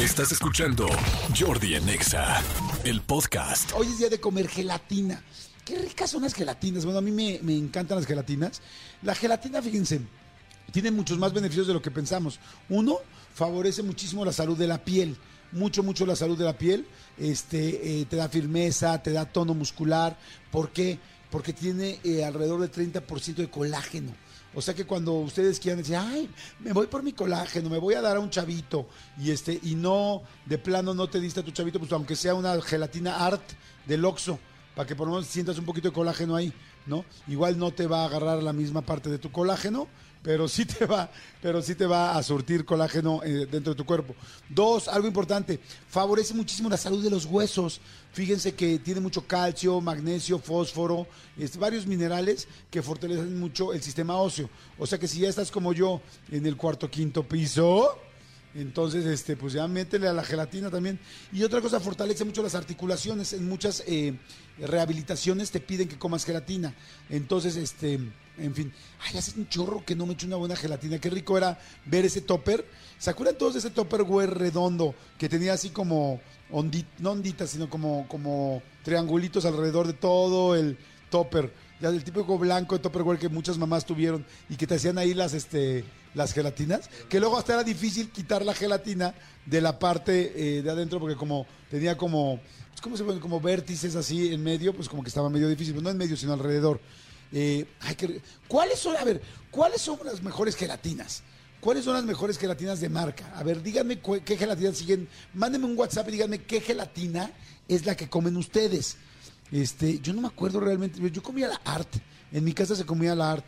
Estás escuchando Jordi en Exa, el podcast. Hoy es día de comer gelatina. Qué ricas son las gelatinas. Bueno, a mí me, me encantan las gelatinas. La gelatina, fíjense, tiene muchos más beneficios de lo que pensamos. Uno, favorece muchísimo la salud de la piel. Mucho, mucho la salud de la piel. Este, eh, te da firmeza, te da tono muscular. ¿Por qué? Porque tiene eh, alrededor del 30% de colágeno. O sea que cuando ustedes quieran decir, ay, me voy por mi colágeno, me voy a dar a un chavito, y este, y no, de plano no te diste a tu chavito, pues aunque sea una gelatina art del Oxxo, para que por lo menos sientas un poquito de colágeno ahí, ¿no? Igual no te va a agarrar la misma parte de tu colágeno, pero sí te va, pero sí te va a surtir colágeno eh, dentro de tu cuerpo. Dos, algo importante, favorece muchísimo la salud de los huesos. Fíjense que tiene mucho calcio, magnesio, fósforo, este, varios minerales que fortalecen mucho el sistema óseo. O sea que si ya estás como yo en el cuarto, quinto piso, entonces, este, pues ya métele a la gelatina también. Y otra cosa, fortalece mucho las articulaciones. En muchas eh, rehabilitaciones te piden que comas gelatina. Entonces, este, en fin. Ay, hace un chorro que no me echo una buena gelatina. Qué rico era ver ese topper. ¿Se acuerdan todos de ese topper güey redondo que tenía así como no onditas, sino como, como triangulitos alrededor de todo el topper? Ya del típico blanco de topper que muchas mamás tuvieron y que te hacían ahí las, este, las gelatinas, que luego hasta era difícil quitar la gelatina de la parte eh, de adentro porque como tenía como, pues, ¿cómo se pone? Como vértices así en medio, pues como que estaba medio difícil, pues no en medio, sino alrededor. Eh, ¿Cuáles son, a ver, cuáles son las mejores gelatinas? ¿Cuáles son las mejores gelatinas de marca? A ver, díganme qué gelatinas siguen. Mándenme un WhatsApp y díganme qué gelatina es la que comen ustedes. Este, yo no me acuerdo realmente. Yo comía la Art. En mi casa se comía la Art.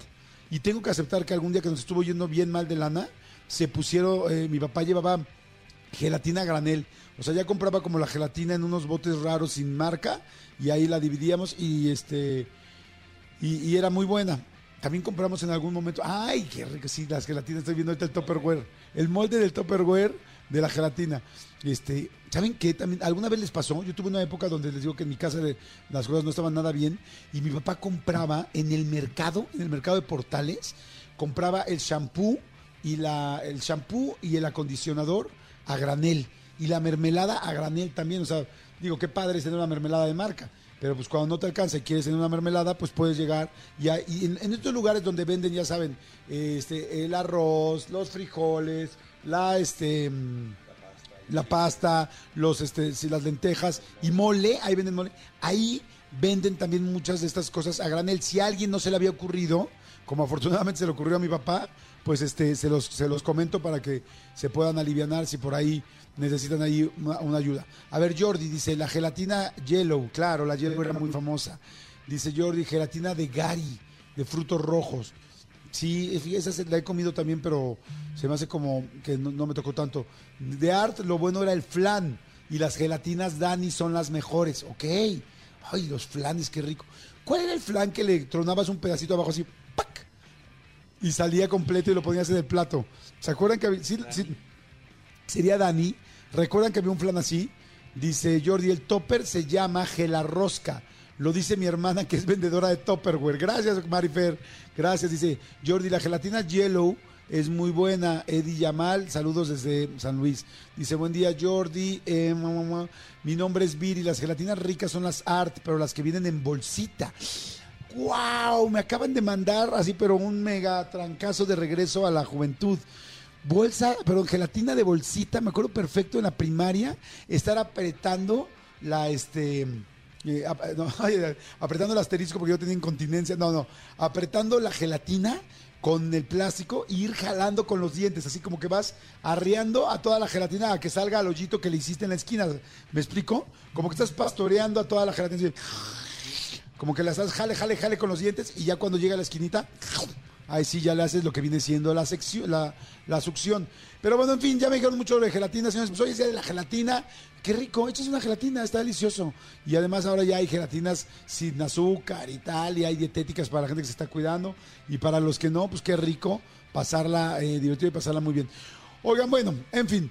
Y tengo que aceptar que algún día que nos estuvo yendo bien mal de lana, se pusieron, eh, mi papá llevaba gelatina granel. O sea, ya compraba como la gelatina en unos botes raros sin marca y ahí la dividíamos y este y, era muy buena. También compramos en algún momento, ay, qué rico, sí, las gelatinas, estoy viendo ahorita el Tupperware, el molde del Tupperware de la gelatina. Este, ¿saben qué? También alguna vez les pasó, yo tuve una época donde les digo que en mi casa las cosas no estaban nada bien y mi papá compraba en el mercado, en el mercado de portales, compraba el shampoo y la el shampoo y el acondicionador a granel y la mermelada a granel también, o sea, digo, qué padre es tener una mermelada de marca. Pero pues cuando no te alcanza y quieres tener una mermelada, pues puedes llegar y, en, estos lugares donde venden, ya saben, este, el arroz, los frijoles, la este la pasta, los este, las lentejas y mole, ahí venden mole. Ahí venden también muchas de estas cosas a granel. Si a alguien no se le había ocurrido, como afortunadamente se le ocurrió a mi papá, pues este se los, se los comento para que se puedan aliviar si por ahí necesitan ahí una, ayuda. A ver, Jordi dice, la gelatina Yellow, claro, la Yellow era muy famosa. Dice Jordi, gelatina de Gary, de frutos rojos. Sí, esa la he comido también, pero se me hace como que no, me tocó tanto. De Art, lo bueno era el flan. Y las gelatinas Dani son las mejores. Ok. Ay, los flanes, qué rico. ¿Cuál era el flan que le tronabas un pedacito abajo así? ¡Pac! Y salía completo y lo ponías en el plato. ¿Se acuerdan que sí, sí, sería Dani. ¿Recuerdan que había un flan así? Dice Jordi, el topper se llama gelarrosca. Lo dice mi hermana que es vendedora de Topperware. Gracias, Marifer. Gracias. Dice Jordi, la gelatina Yellow es muy buena. Eddie Yamal, saludos desde San Luis. Dice, buen día, Jordi. Eh, mi nombre es Viri. Las gelatinas ricas son las Art, pero las que vienen en bolsita. ¡Wow! Me acaban de mandar así, pero un mega trancazo de regreso a la juventud bolsa, perdón, gelatina de bolsita, me acuerdo perfecto en la primaria, estar apretando la, este, apretando el asterisco porque yo tenía incontinencia, no, no, apretando la gelatina con el plástico e ir jalando con los dientes, así como que vas arreando a toda la gelatina a que salga al hoyito que le hiciste en la esquina. ¿Me explico? Como que estás pastoreando a toda la gelatina. Como que la estás jale, jale, jale con los dientes y ya cuando llega a la esquinita, ahí sí ya le haces lo que viene siendo la, sección, la, succión. Pero bueno, en fin, ya me dijeron mucho de gelatina, señores. Pues hoy es día de la gelatina. Qué rico, echas una gelatina, está delicioso. Y además ahora ya hay gelatinas sin azúcar y tal, y hay dietéticas para la gente que se está cuidando. Y para los que no, pues qué rico pasarla eh, divertido y pasarla muy bien. Oigan, bueno, en fin.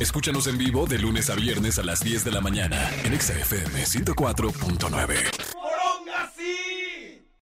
Escúchanos en vivo de lunes a viernes a las 10 de la mañana en XFM 104.9.